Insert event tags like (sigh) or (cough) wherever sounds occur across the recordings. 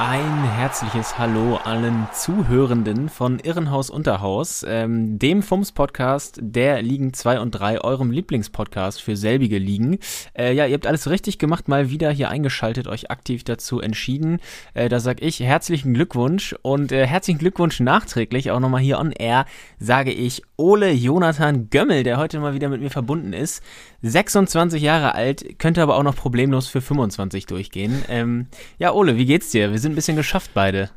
Ein herzliches Hallo allen Zuhörenden von Irrenhaus Unterhaus, ähm, dem FUMS-Podcast der Ligen 2 und 3, eurem Lieblingspodcast für selbige Ligen. Äh, ja, ihr habt alles richtig gemacht, mal wieder hier eingeschaltet, euch aktiv dazu entschieden. Äh, da sag ich herzlichen Glückwunsch und äh, herzlichen Glückwunsch nachträglich, auch nochmal hier on air, sage ich Ole Jonathan Gömmel, der heute mal wieder mit mir verbunden ist. 26 Jahre alt, könnte aber auch noch problemlos für 25 durchgehen. Ähm, ja, Ole, wie geht's dir? Wir sind ein bisschen geschafft beide.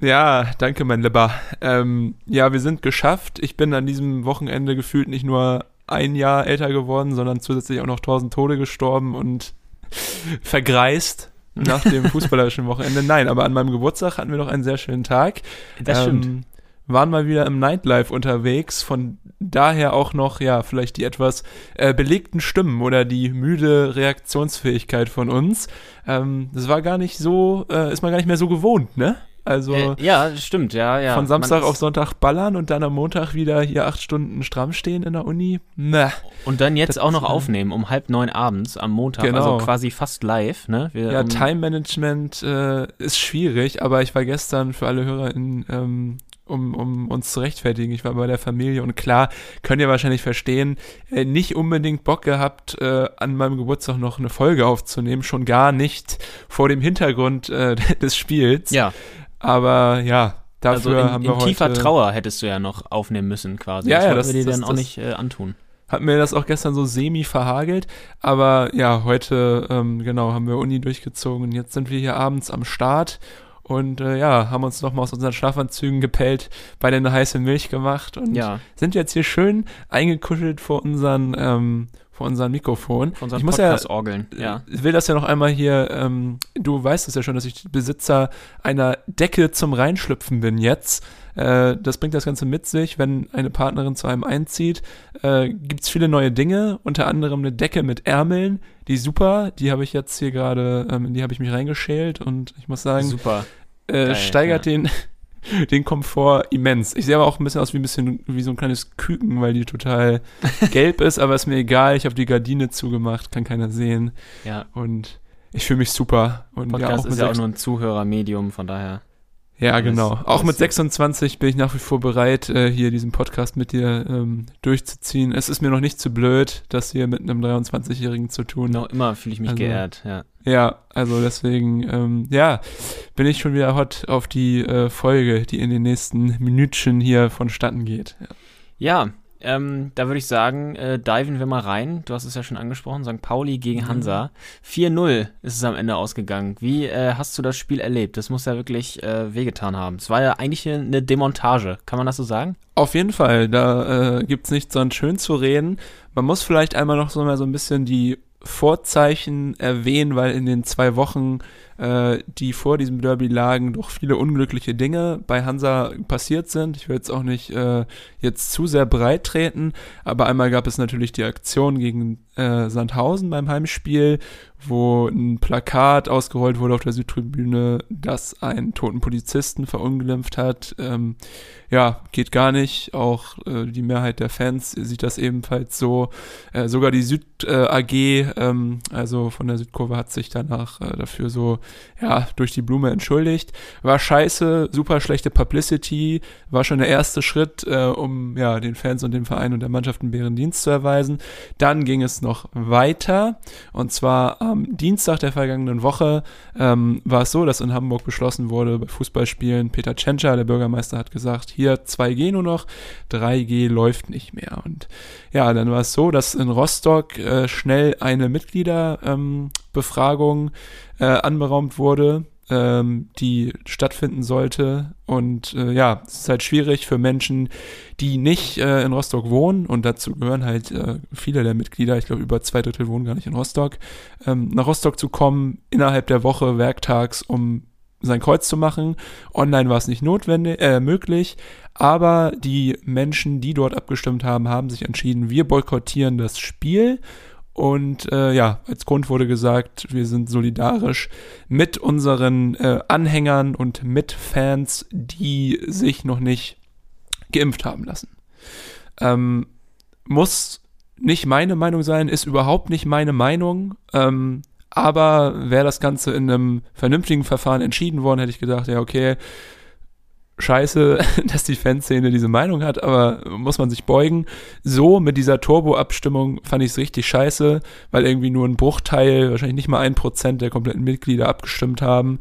Ja, danke, mein Lieber. Ähm, ja, wir sind geschafft. Ich bin an diesem Wochenende gefühlt nicht nur ein Jahr älter geworden, sondern zusätzlich auch noch tausend Tode gestorben und (laughs) vergreist nach dem (laughs) fußballerischen Wochenende. Nein, aber an meinem Geburtstag hatten wir noch einen sehr schönen Tag. Das stimmt. Ähm, waren mal wieder im Nightlife unterwegs, von daher auch noch, ja, vielleicht die etwas äh, belegten Stimmen oder die müde Reaktionsfähigkeit von uns. Ähm, das war gar nicht so, äh, ist man gar nicht mehr so gewohnt, ne? Also Äh, ja, stimmt, ja, ja. von Samstag auf Sonntag ballern und dann am Montag wieder hier acht Stunden stramm stehen in der Uni. Na, Und dann jetzt Das auch noch aufnehmen um halb neun abends am Montag, Genau. also quasi fast live, ne? Wir, ja, um, Time Management äh, ist schwierig, aber ich war gestern für alle HörerInnen, ähm, um, um uns zu rechtfertigen, ich war bei der Familie und klar, könnt ihr wahrscheinlich verstehen, äh, nicht unbedingt Bock gehabt, äh, an meinem Geburtstag noch eine Folge aufzunehmen, schon gar nicht vor dem Hintergrund äh, (laughs) des Spiels. Ja, Aber ja, also dafür in, haben in wir tiefer heute, Trauer hättest du ja noch aufnehmen müssen quasi. Ja, das ja, das- wir dir das- dann auch das- nicht äh, antun. hat mir das auch gestern so semi verhagelt. Aber ja, heute, ähm, genau, haben wir Uni durchgezogen und jetzt sind wir hier abends am Start und äh, ja, haben uns nochmal aus unseren Schlafanzügen gepellt, beide eine heiße Milch gemacht und Ja, sind jetzt hier schön eingekuschelt vor unseren, ähm, vor unseren Mikrofon. von unseren ich muss ja, Podcast-Orgeln, ja. ich will das ja noch einmal hier, ähm, du weißt es ja schon, dass ich Besitzer einer Decke zum Reinschlüpfen bin jetzt. Äh, das bringt das Ganze mit sich, wenn eine Partnerin zu einem einzieht, äh, gibt es viele neue Dinge, unter anderem eine Decke mit Ärmeln, die super, die habe ich jetzt hier gerade, ähm, in die habe ich mich reingeschält und ich muss sagen, Super. äh, Geil, steigert ja. den, (laughs) den Komfort immens. Ich sehe aber auch ein bisschen aus wie ein bisschen wie so ein kleines Küken, weil die total (laughs) gelb ist, aber ist mir egal. Ich habe die Gardine zugemacht, kann keiner sehen Ja, und ich fühle mich super. Und Podcast ja, auch ist ja auch nur ein Zuhörermedium, von daher. Ja, genau. Auch alles mit so. 26 bin ich nach wie vor bereit, äh, hier diesen Podcast mit dir ähm, durchzuziehen. Es ist mir noch nicht zu blöd, das hier mit einem 23-Jährigen zu tun. Noch immer fühle ich mich Also- geehrt, ja. Ja, also deswegen, ähm, ja, bin ich schon wieder hot auf die äh, Folge, die in den nächsten Minütchen hier vonstatten geht. Ja. Ja, ähm, da würde ich sagen, äh, diven wir mal rein. Du hast es ja schon angesprochen, St. Pauli gegen Hansa. 4-0 ist es am Ende ausgegangen. Wie äh, hast du das Spiel erlebt? Das muss ja wirklich äh, wehgetan haben. Es war ja eigentlich eine Demontage, kann man das so sagen? Auf jeden Fall, da äh, gibt's nichts dran schön zu reden. Man muss vielleicht einmal noch so mal so ein bisschen die Vorzeichen erwähnen, weil in den zwei Wochen, äh, die vor diesem Derby lagen, doch viele unglückliche Dinge bei Hansa passiert sind. Ich will jetzt auch nicht äh, jetzt zu sehr breit treten, aber einmal gab es natürlich die Aktion gegen äh, Sandhausen beim Heimspiel, wo ein Plakat ausgerollt wurde auf der Südtribüne, das einen toten Polizisten verunglimpft hat. Ähm, ja, geht gar nicht. Auch äh, die Mehrheit der Fans sieht das ebenfalls so. Äh, sogar die Süd äh, AG, ähm, also von der Südkurve, hat sich danach äh, dafür so, ja, durch die Blume entschuldigt. War scheiße, super schlechte Publicity, war schon der erste Schritt, äh, um ja den Fans und dem Verein und der Mannschaft einen Bärendienst zu erweisen. Dann ging es noch weiter und zwar am Dienstag der vergangenen Woche ähm, war es so, dass in Hamburg beschlossen wurde, bei Fußballspielen, Peter Tschentscher, der Bürgermeister, hat gesagt, hier 2G nur noch, 3G läuft nicht mehr. Und ja, dann war es so, dass in Rostock äh, schnell eine Mitgliederbefragung ähm, äh, anberaumt wurde, ähm, die stattfinden sollte. Und äh, ja, es ist halt schwierig für Menschen, die nicht äh, in Rostock wohnen, und dazu gehören halt äh, viele der Mitglieder, ich glaube über zwei Drittel wohnen gar nicht in Rostock, ähm, nach Rostock zu kommen innerhalb der Woche, werktags, um sein Kreuz zu machen. Online war es nicht notwendig, äh, möglich, aber die Menschen, die dort abgestimmt haben, haben sich entschieden, wir boykottieren das Spiel. Und äh, ja, als Grund wurde gesagt, wir sind solidarisch mit unseren äh, Anhängern und mit Fans, die sich noch nicht geimpft haben lassen. Ähm, muss nicht meine Meinung sein, ist überhaupt nicht meine Meinung. Ähm, aber wäre das Ganze in einem vernünftigen Verfahren entschieden worden, hätte ich gedacht, ja, okay, scheiße, (laughs) dass die Fanszene diese Meinung hat, aber muss man sich beugen. So mit dieser Turbo-Abstimmung fand ich es richtig scheiße, weil irgendwie nur ein Bruchteil, wahrscheinlich nicht mal ein Prozent der kompletten Mitglieder abgestimmt haben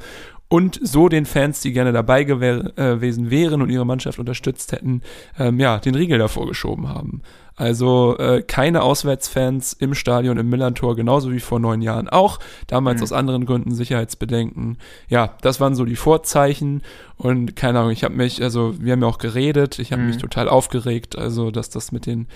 und so den Fans, die gerne dabei äh, gewesen wären und ihre Mannschaft unterstützt hätten, ähm, ja, den Riegel davor geschoben haben. Also äh, keine Auswärtsfans im Stadion im Millantor, genauso wie vor neun Jahren auch. Damals mhm. aus anderen Gründen Sicherheitsbedenken. Ja, das waren so die Vorzeichen. Und keine Ahnung, ich habe mich, also wir haben ja auch geredet, ich habe mhm. mich total aufgeregt, also dass das mit den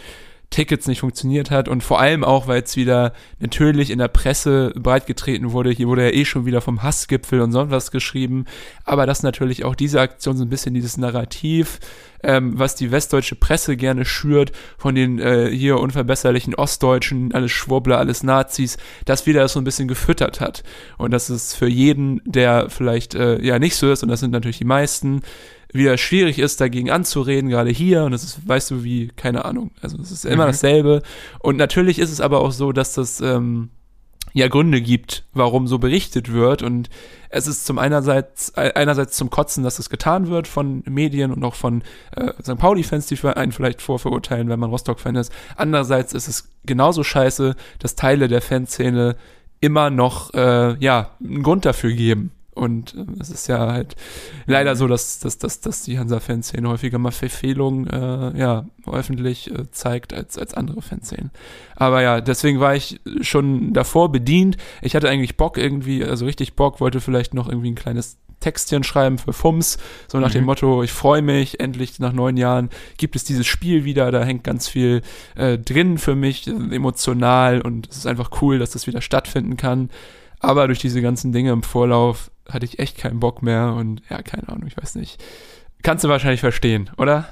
Tickets nicht funktioniert hat und vor allem auch, weil es wieder natürlich in der Presse breitgetreten wurde. Hier wurde ja eh schon wieder vom Hassgipfel und sonst was geschrieben. Aber dass natürlich auch diese Aktion so ein bisschen dieses Narrativ, ähm, was die westdeutsche Presse gerne schürt, von den äh, hier unverbesserlichen Ostdeutschen, alles Schwurbler, alles Nazis, das wieder so ein bisschen gefüttert hat. Und dass es für jeden, der vielleicht äh, ja nicht so ist, und das sind natürlich die meisten, wieder schwierig ist, dagegen anzureden, gerade hier. Und das ist, weißt du, wie, keine Ahnung. Also es ist immer mhm. dasselbe. Und natürlich ist es aber auch so, dass das ähm, ja Gründe gibt, warum so berichtet wird. Und es ist zum einerseits, einerseits zum Kotzen, dass es getan wird von Medien und auch von äh, St. Pauli-Fans, die einen vielleicht vorverurteilen, wenn man Rostock-Fan ist. Andererseits ist es genauso scheiße, dass Teile der Fanszene immer noch äh, ja einen Grund dafür geben. Und äh, es ist ja halt leider so, dass, dass, dass, dass die Hansa-Fanszene häufiger mal Verfehlungen äh, ja, öffentlich äh, zeigt als, als andere Fanszenen. Aber ja, deswegen war ich schon davor bedient. Ich hatte eigentlich Bock irgendwie, also richtig Bock, wollte vielleicht noch irgendwie ein kleines Textchen schreiben für FUMS, so nach mhm. dem Motto, ich freue mich, endlich nach neun Jahren gibt es dieses Spiel wieder, da hängt ganz viel äh, drin für mich, emotional und es ist einfach cool, dass das wieder stattfinden kann. Aber durch diese ganzen Dinge im Vorlauf hatte ich echt keinen Bock mehr und ja, keine Ahnung, ich weiß nicht. Kannst du wahrscheinlich verstehen, oder?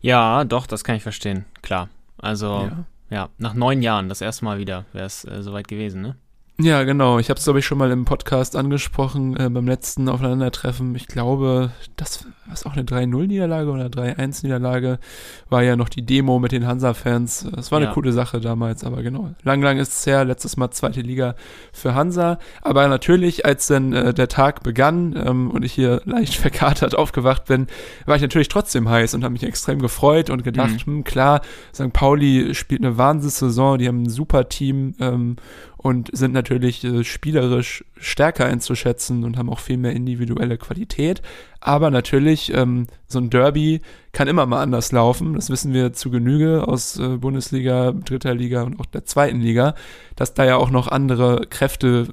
Ja, doch, das kann ich verstehen, klar. Also, ja, ja nach neun Jahren, das erste Mal wieder, wäre es äh, soweit gewesen, ne? Ja, genau. Ich habe es, glaube ich, schon mal im Podcast angesprochen, äh, beim letzten Aufeinandertreffen. Ich glaube, das war auch eine 3-0-Niederlage oder 3-1-Niederlage, war ja noch die Demo mit den Hansa-Fans. Das war eine ja. coole Sache damals, aber genau. Lang, lang ist es her, letztes Mal zweite Liga für Hansa. Aber natürlich, als dann äh, der Tag begann ähm, und ich hier leicht (laughs) verkatert aufgewacht bin, war ich natürlich trotzdem heiß und habe mich extrem gefreut und gedacht, mhm. hm, klar, St. Pauli spielt eine Wahnsinnssaison, die haben ein super Team ähm, und sind natürlich äh, spielerisch stärker einzuschätzen und haben auch viel mehr individuelle Qualität. Aber natürlich, ähm, so ein Derby kann immer mal anders laufen. Das wissen wir zu Genüge aus äh, Bundesliga, dritter Liga und auch der zweiten Liga, dass da ja auch noch andere Kräfte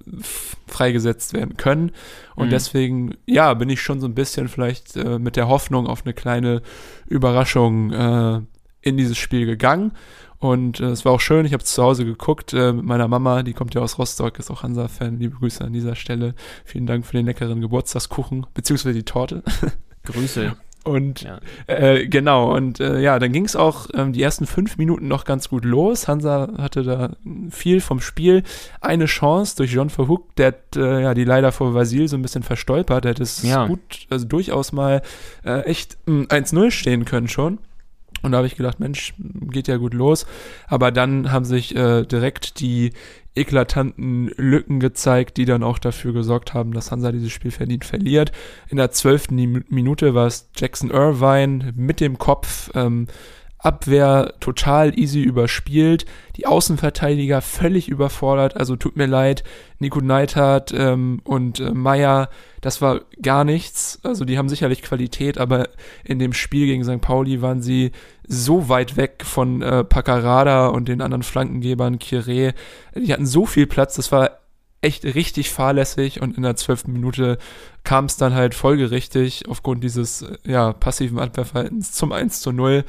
freigesetzt werden können. Und mhm. deswegen, ja, bin ich schon so ein bisschen vielleicht äh, mit der Hoffnung auf eine kleine Überraschung äh, in dieses Spiel gegangen. Und äh, es war auch schön, ich habe zu Hause geguckt äh, mit meiner Mama, die kommt ja aus Rostock, ist auch Hansa-Fan. Liebe Grüße an dieser Stelle. Vielen Dank für den leckeren Geburtstagskuchen, beziehungsweise die Torte. (laughs) Grüße. Und ja. äh, genau, und äh, ja, dann ging es auch ähm, die ersten fünf Minuten noch ganz gut los. Hansa hatte da viel vom Spiel. Eine Chance durch John Verhoek, der hat äh, ja die leider vor Vasil so ein bisschen verstolpert. Der hätte es ja. gut, also durchaus mal äh, echt 1-0 hm, stehen können schon. Und da habe ich gedacht, Mensch, geht ja gut los. Aber dann haben sich äh, direkt die eklatanten Lücken gezeigt, die dann auch dafür gesorgt haben, dass Hansa dieses Spiel verdient verliert. In der zwölften Minute war es Jackson Irvine mit dem Kopf. Ähm, Abwehr total easy überspielt, die Außenverteidiger völlig überfordert, also tut mir leid, Nico Neidhardt ähm, und äh, Meier, das war gar nichts, also die haben sicherlich Qualität, aber in dem Spiel gegen St. Pauli waren sie so weit weg von äh, Paccarada und den anderen Flankengebern, Kire, die hatten so viel Platz, das war echt richtig fahrlässig und in der zwölften Minute kam es dann halt folgerichtig aufgrund dieses äh, ja, passiven Abwehrverhaltens zum 1 zu 0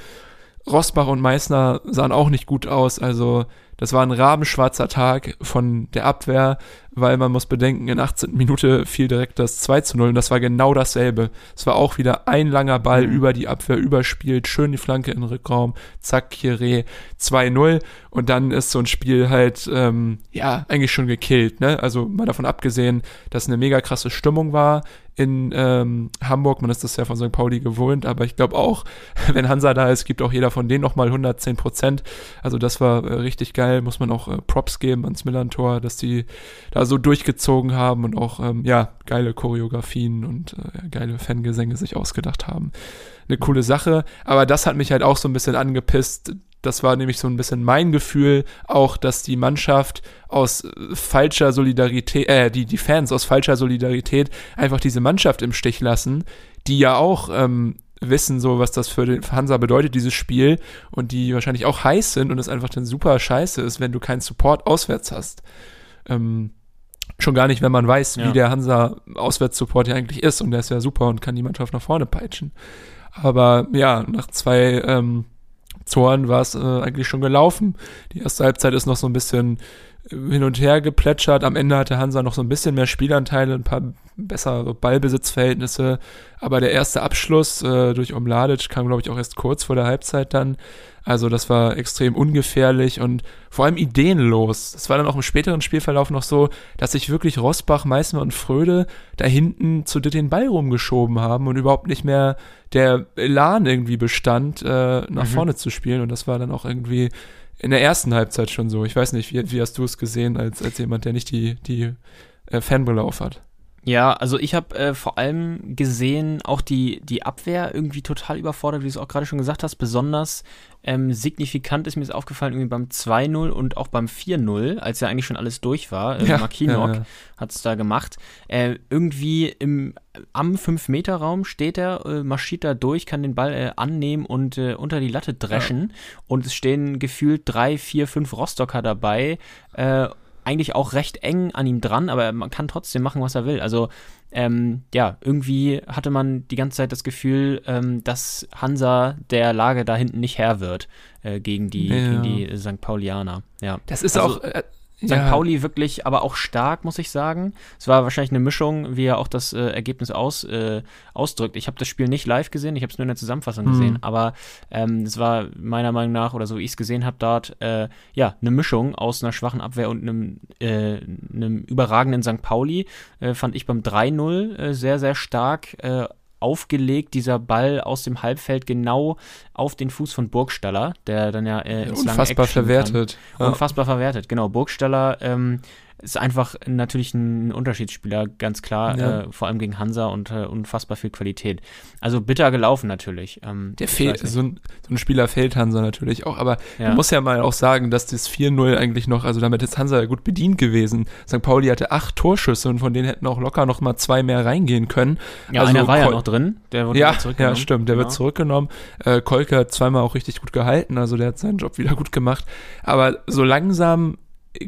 Rosbach und Meißner sahen auch nicht gut aus. Also Das war ein rabenschwarzer Tag von der Abwehr, weil man muss bedenken, in 18. Minute fiel direkt das 2 zu 0 und das war genau dasselbe. Es war auch wieder ein langer Ball mhm. über die Abwehr überspielt, schön die Flanke in den Rückraum, zack, Kire 2-0 und dann ist so ein Spiel halt, ähm, ja, eigentlich schon gekillt, ne? Also mal davon abgesehen, dass eine mega krasse Stimmung war in ähm, Hamburg, man ist das ja von St. Pauli gewohnt, aber ich glaube auch, (laughs) wenn Hansa da ist, gibt auch jeder von denen nochmal 110 Prozent. Also das war äh, richtig geil, muss man auch äh, Props geben ans Millantor, dass die da so durchgezogen haben und auch, ähm, ja, geile Choreografien und äh, geile Fangesänge sich ausgedacht haben. Eine coole Sache, aber das hat mich halt auch so ein bisschen angepisst, das war nämlich so ein bisschen mein Gefühl, auch, dass die Mannschaft aus äh, falscher Solidarität, äh, die, die Fans aus falscher Solidarität einfach diese Mannschaft im Stich lassen, die ja auch ähm, wissen, so was das für den Hansa bedeutet, dieses Spiel, und die wahrscheinlich auch heiß sind und es einfach dann super scheiße ist, wenn du keinen Support auswärts hast. Ähm, schon gar nicht, wenn man weiß, ja. wie der Hansa Auswärtssupport ja eigentlich ist und der ist ja super und kann die Mannschaft nach vorne peitschen. Aber ja, nach zwei ähm, Toren war es äh, eigentlich schon gelaufen. Die erste Halbzeit ist noch so ein bisschen äh, hin und her geplätschert. Am Ende hatte Hansa noch so ein bisschen mehr Spielanteile, ein paar bessere Ballbesitzverhältnisse. Aber der erste Abschluss äh, durch Omladic kam, glaube ich, auch erst kurz vor der Halbzeit dann. Also das war extrem ungefährlich und vor allem ideenlos. Das war dann auch im späteren Spielverlauf noch so, dass sich wirklich Rosbach, Meißner und Fröde da hinten zu den Ball rumgeschoben haben und überhaupt nicht mehr der Elan irgendwie bestand, äh, nach mhm. vorne zu spielen. Und das war dann auch irgendwie in der ersten Halbzeit schon so. Ich weiß nicht, wie, wie hast du es gesehen als, als jemand, der nicht die, die äh, Fanbrille auf hat? Ja, also ich habe äh, vor allem gesehen, auch die, die Abwehr irgendwie total überfordert, wie du es auch gerade schon gesagt hast. Besonders ähm, signifikant ist mir es aufgefallen, irgendwie beim 2-0 und auch beim 4-0, als ja eigentlich schon alles durch war. Äh, ja, Makinok ja, ja. hat es da gemacht. Äh, irgendwie im, am 5-Meter-Raum steht er, äh, marschiert da durch, kann den Ball äh, annehmen und äh, unter die Latte dreschen. Und es stehen gefühlt drei, vier, fünf Rostocker dabei. Eigentlich auch recht eng an ihm dran, aber man kann trotzdem machen, was er will. Also ähm, ja, irgendwie hatte man die ganze Zeit das Gefühl, ähm, dass Hansa der Lage da hinten nicht Herr wird äh, gegen, die, ja. gegen die St. Paulianer. Ja. Das ist also, auch, äh, St. Ja. Pauli wirklich, aber auch stark, muss ich sagen. Es war wahrscheinlich eine Mischung, wie er auch das äh, Ergebnis aus, äh, ausdrückt. Ich habe das Spiel nicht live gesehen, ich habe es nur in der Zusammenfassung mhm. gesehen, aber ähm, es war meiner Meinung nach, oder so wie ich es gesehen habe, dort, äh, ja, eine Mischung aus einer schwachen Abwehr und einem, äh, einem überragenden St. Pauli. Äh, fand ich beim 3-0 äh, sehr, sehr stark. Aufgelegt, dieser Ball aus dem Halbfeld genau auf den Fuß von Burgstaller, der dann ja äh, ins Unfassbar verwertet. Ja. Unfassbar verwertet, genau. Burgstaller ähm, ist einfach natürlich ein Unterschiedsspieler, ganz klar, ja. äh, vor allem gegen Hansa und äh, unfassbar viel Qualität. Also bitter gelaufen natürlich. Ähm, Der fehlt, so ein, so ein, Spieler fehlt Hansa natürlich auch, aber ja. man muss ja mal auch sagen, dass das 4-0 eigentlich noch, also damit ist Hansa ja gut bedient gewesen. St. Pauli hatte acht Torschüsse und von denen hätten auch locker noch mal zwei mehr reingehen können. Ja, also einer war ja noch drin, der wurde ja, zurückgenommen. Ja, stimmt, der genau. wird zurückgenommen. Äh, Kolke hat zweimal auch richtig gut gehalten, also der hat seinen Job wieder gut gemacht. Aber so langsam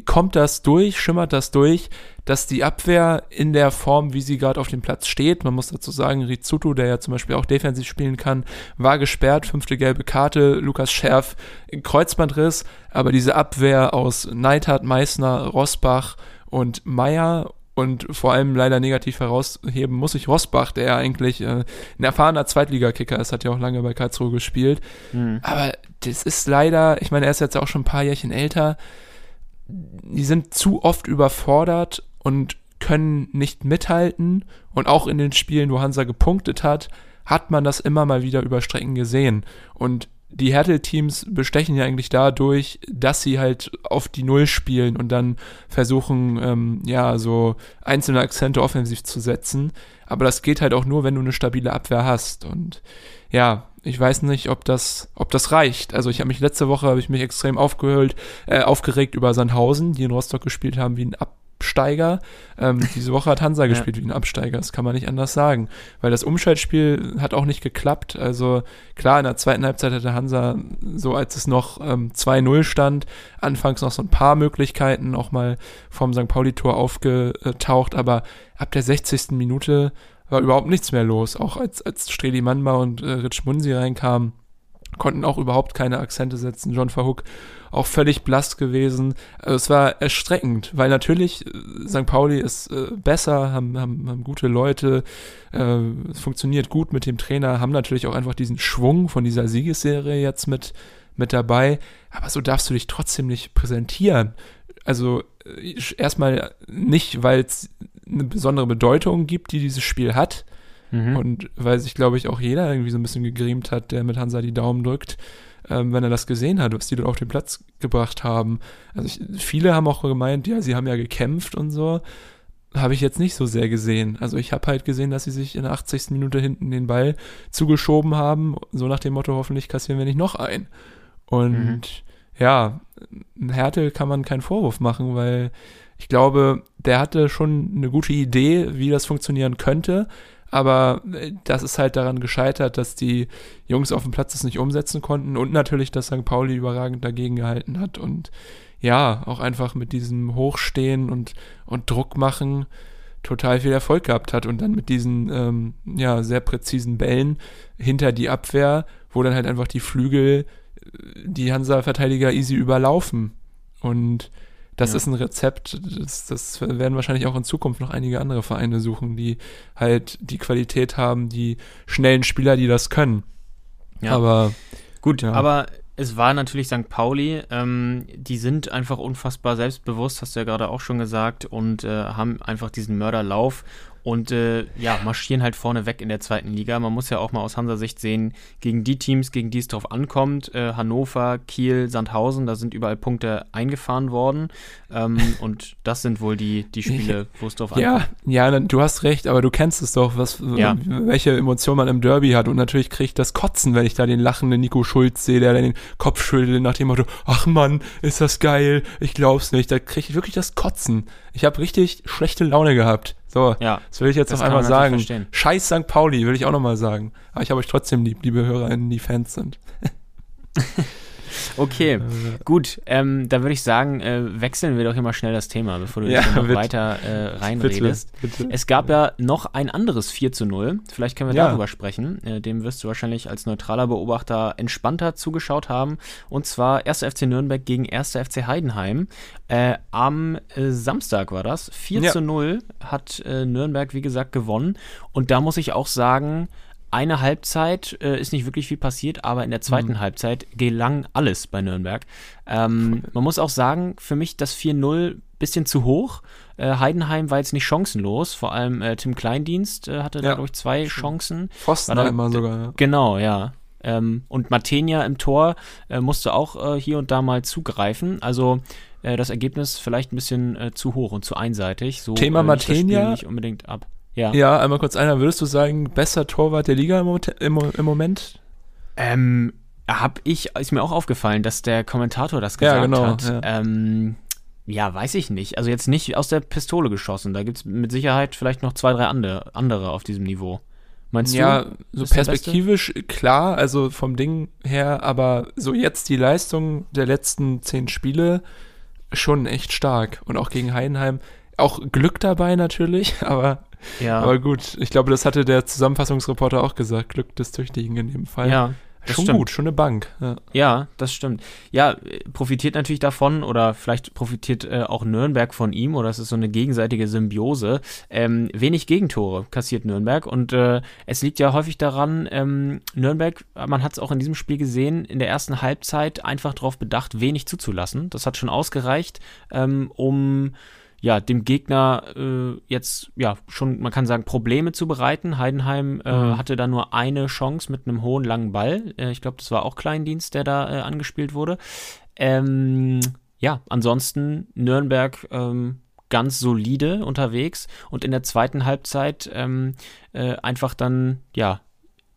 kommt das durch, schimmert das durch, dass die Abwehr in der Form, wie sie gerade auf dem Platz steht, man muss dazu sagen, Rizuto, der ja zum Beispiel auch defensiv spielen kann, war gesperrt, fünfte gelbe Karte, Lukas Scherf Kreuzbandriss, aber diese Abwehr aus Neidhardt, Meißner, Rosbach und Meier und vor allem leider negativ herausheben muss ich Rosbach, der ja eigentlich äh, ein erfahrener Zweitligakicker ist, hat ja auch lange bei Karlsruhe gespielt. Mhm. Aber das ist leider, ich meine, er ist jetzt auch schon ein paar Jährchen älter, die sind zu oft überfordert und können nicht mithalten. Und auch in den Spielen, wo Hansa gepunktet hat, hat man das immer mal wieder über Strecken gesehen. Und die Hertel-Teams bestechen ja eigentlich dadurch, dass sie halt auf die Null spielen und dann versuchen, ähm, ja, so einzelne Akzente offensiv zu setzen. Aber das geht halt auch nur, wenn du eine stabile Abwehr hast. Und ja, ich weiß nicht, ob das, ob das reicht. Also ich habe mich letzte Woche habe ich mich extrem aufgehört, äh, aufgeregt über Sandhausen, die in Rostock gespielt haben wie ein Absteiger. Ähm, diese Woche hat Hansa (laughs) ja. gespielt wie ein Absteiger. Das kann man nicht anders sagen, weil das Umschaltspiel hat auch nicht geklappt. Also klar, in der zweiten Halbzeit hatte Hansa so, als es noch ähm, 2-0 stand, anfangs noch so ein paar Möglichkeiten auch mal vom St. Pauli-Tor aufgetaucht, aber ab der 60. Minute war überhaupt nichts mehr los. Auch als, als Streli Manba und äh, Rich Munsi reinkamen, konnten auch überhaupt keine Akzente setzen. John Verhook auch völlig blass gewesen. Also es war erstreckend, weil natürlich äh, St. Pauli ist äh, besser, haben, haben, haben gute Leute, äh, es funktioniert gut mit dem Trainer, haben natürlich auch einfach diesen Schwung von dieser Siegesserie jetzt mit, mit dabei, aber so darfst du dich trotzdem nicht präsentieren. Also äh, erstmal nicht, weil es eine besondere Bedeutung gibt, die dieses Spiel hat. Mhm. Und weil sich, glaube ich, auch jeder irgendwie so ein bisschen gegrämt hat, der mit Hansa die Daumen drückt ähm, wenn er das gesehen hat, was die dort auf den Platz gebracht haben. Also ich, viele haben auch gemeint, ja, sie haben ja gekämpft und so. Habe ich jetzt nicht so sehr gesehen. Also ich habe halt gesehen, dass sie sich in der 80. Minute hinten den Ball zugeschoben haben, so nach dem Motto, hoffentlich kassieren wir nicht noch ein. Und mhm. ja, Härte kann man keinen Vorwurf machen, weil ich glaube, der hatte schon eine gute Idee, wie das funktionieren könnte, aber äh, das ist halt daran gescheitert, dass die Jungs auf dem Platz das nicht umsetzen konnten und natürlich, dass St. Pauli überragend dagegen gehalten hat und ja, auch einfach mit diesem Hochstehen und, und Druck machen total viel Erfolg gehabt hat und dann mit diesen ähm, ja, sehr präzisen Bällen hinter die Abwehr, wo dann halt einfach die Flügel äh, die Hansa-Verteidiger easy überlaufen. Und das ja. ist ein Rezept, das, das werden wahrscheinlich auch in Zukunft noch einige andere Vereine suchen, die halt die Qualität haben, die schnellen Spieler, die das können. Ja. Aber gut, ja. aber es war natürlich St. Pauli. Ähm, die sind einfach unfassbar selbstbewusst, hast du ja gerade auch schon gesagt, und äh, haben einfach diesen Mörderlauf und äh, ja, marschieren halt vorne weg in der zweiten Liga. Man muss ja auch mal aus Hansa-Sicht sehen, gegen die Teams, gegen die es drauf ankommt, äh, Hannover, Kiel, Sandhausen, da sind überall Punkte eingefahren worden. Ähm, (laughs) und das sind wohl die, die Spiele, wo es drauf ankommt. Ja, ja, du hast recht, aber du kennst es doch, was, ja. welche Emotion man im Derby hat. Und natürlich kriege ich das Kotzen, wenn ich da den lachenden Nico Schulz sehe, der den Kopf schüttelt nach dem Motto, ach Mann, ist das geil, ich glaub's nicht. Da kriege ich wirklich das Kotzen. Ich habe richtig schlechte Laune gehabt. So, ja, das will ich jetzt noch einmal sagen. Verstehen. Scheiß St. Pauli, will ich auch nochmal sagen. Aber ich habe euch trotzdem lieb, liebe HörerInnen, die Fans sind. (laughs) Okay, äh, gut. Ähm, dann würde ich sagen, äh, wechseln wir doch immer schnell das Thema, bevor du ja, noch bitte. weiter äh, reinredest. Bitte, bitte. Es gab ja noch ein anderes 4 zu 0. Vielleicht können wir ja. darüber sprechen. Äh, dem wirst du wahrscheinlich als neutraler Beobachter entspannter zugeschaut haben. Und zwar 1. FC Nürnberg gegen 1. FC Heidenheim. Äh, am äh, Samstag war das. 4 ja. zu 0 hat Nürnberg, wie gesagt, gewonnen. Und da muss ich auch sagen, eine Halbzeit äh, ist nicht wirklich viel passiert, aber in der zweiten mhm. Halbzeit gelang alles bei Nürnberg. Ähm, (laughs) man muss auch sagen, für mich das 4-0 bisschen zu hoch. Äh, Heidenheim war jetzt nicht chancenlos, vor allem äh, Tim Kleindienst äh, hatte ja. dadurch zwei Chancen. Pfostenheimer sogar. Ja. Genau, ja. Ähm, und Matenia im Tor äh, musste auch äh, hier und da mal zugreifen. Also das Ergebnis vielleicht ein bisschen zu hoch und zu einseitig. So, Thema Matenia nicht unbedingt ab. Ja. Ja, einmal kurz einer. Würdest du sagen, besser Torwart der Liga im, im, im Moment? Ähm, hab ich, ist mir auch aufgefallen, dass der Kommentator das gesagt ja, genau, hat. Ja. Ähm, ja, weiß ich nicht. Also jetzt nicht aus der Pistole geschossen. Da gibt es mit Sicherheit vielleicht noch zwei, drei andere, andere auf diesem Niveau. Meinst ja, du? Ja, so perspektivisch klar, also vom Ding her, aber so jetzt die Leistung der letzten zehn Spiele schon echt stark. Und auch gegen Heidenheim. Auch Glück dabei natürlich, (laughs) aber ja. Aber gut, ich glaube, das hatte der Zusammenfassungsreporter auch gesagt. Glück des Tüchtigen in dem Fall. Ja. schon stimmt. gut, schon eine Bank. Ja. ja. das stimmt. Ja, profitiert natürlich davon oder vielleicht profitiert äh, auch Nürnberg von ihm oder es ist so eine gegenseitige Symbiose. Ähm, wenig Gegentore kassiert Nürnberg und äh, es liegt ja häufig daran, ähm, Nürnberg, man hat es auch in diesem Spiel gesehen, in der ersten Halbzeit einfach darauf bedacht, wenig zuzulassen. Das hat schon ausgereicht, ähm, um ja, dem Gegner äh, jetzt ja schon, man kann sagen, Probleme zu bereiten. Heidenheim äh, mhm. hatte da nur eine Chance mit einem hohen langen Ball. Äh, ich glaube, das war auch Kleindienst, der da äh, angespielt wurde. Ähm, ja, ansonsten Nürnberg ähm, ganz solide unterwegs und in der zweiten Halbzeit ähm, äh, einfach dann, ja,